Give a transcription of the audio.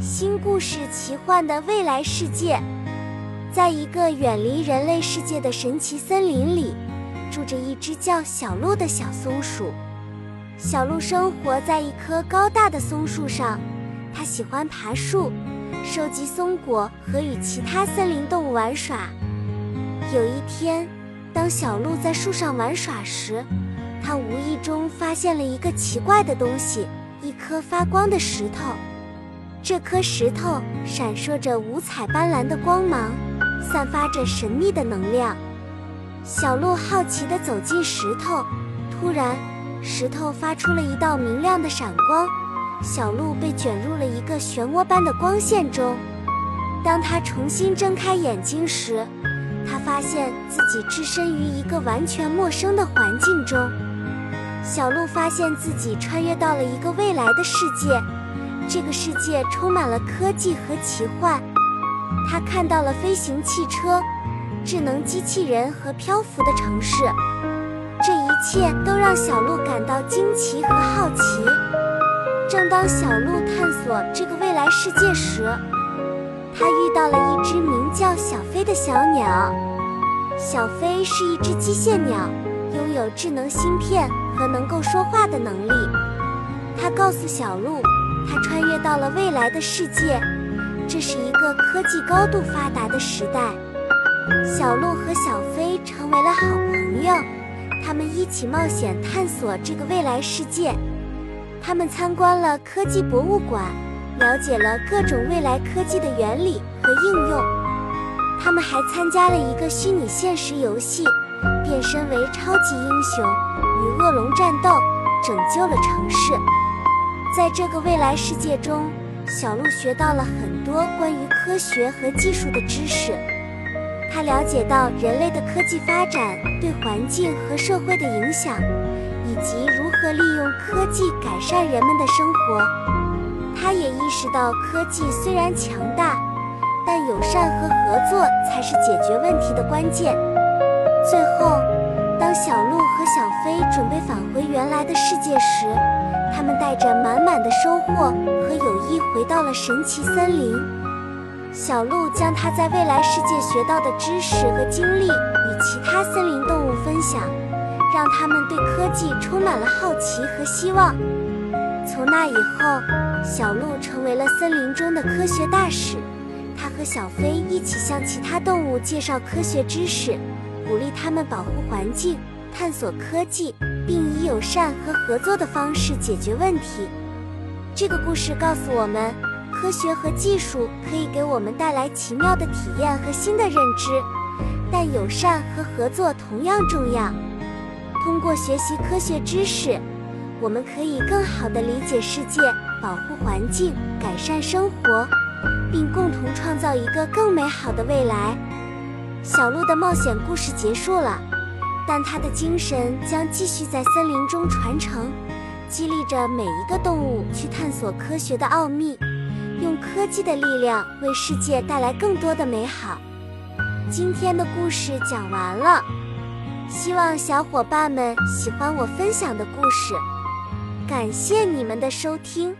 新故事奇幻的未来世界，在一个远离人类世界的神奇森林里，住着一只叫小鹿的小松鼠。小鹿生活在一棵高大的松树上，它喜欢爬树，收集松果和与其他森林动物玩耍。有一天，当小鹿在树上玩耍时，它无意中发现了一个奇怪的东西——一颗发光的石头。这颗石头闪烁着五彩斑斓的光芒，散发着神秘的能量。小鹿好奇地走近石头，突然，石头发出了一道明亮的闪光，小鹿被卷入了一个漩涡般的光线中。当他重新睁开眼睛时，他发现自己置身于一个完全陌生的环境中。小鹿发现自己穿越到了一个未来的世界。这个世界充满了科技和奇幻，他看到了飞行汽车、智能机器人和漂浮的城市，这一切都让小鹿感到惊奇和好奇。正当小鹿探索这个未来世界时，他遇到了一只名叫小飞的小鸟。小飞是一只机械鸟，拥有智能芯片和能够说话的能力。他告诉小鹿。他穿越到了未来的世界，这是一个科技高度发达的时代。小鹿和小飞成为了好朋友，他们一起冒险探索这个未来世界。他们参观了科技博物馆，了解了各种未来科技的原理和应用。他们还参加了一个虚拟现实游戏，变身为超级英雄，与恶龙战斗，拯救了城市。在这个未来世界中，小鹿学到了很多关于科学和技术的知识。他了解到人类的科技发展对环境和社会的影响，以及如何利用科技改善人们的生活。他也意识到，科技虽然强大，但友善和合作才是解决问题的关键。最后，当小鹿和小飞准备返回原来的世界时，他们带着满满的收获和友谊回到了神奇森林。小鹿将他在未来世界学到的知识和经历与其他森林动物分享，让他们对科技充满了好奇和希望。从那以后，小鹿成为了森林中的科学大使。他和小飞一起向其他动物介绍科学知识，鼓励他们保护环境。探索科技，并以友善和合作的方式解决问题。这个故事告诉我们，科学和技术可以给我们带来奇妙的体验和新的认知，但友善和合作同样重要。通过学习科学知识，我们可以更好地理解世界，保护环境，改善生活，并共同创造一个更美好的未来。小鹿的冒险故事结束了。但他的精神将继续在森林中传承，激励着每一个动物去探索科学的奥秘，用科技的力量为世界带来更多的美好。今天的故事讲完了，希望小伙伴们喜欢我分享的故事，感谢你们的收听。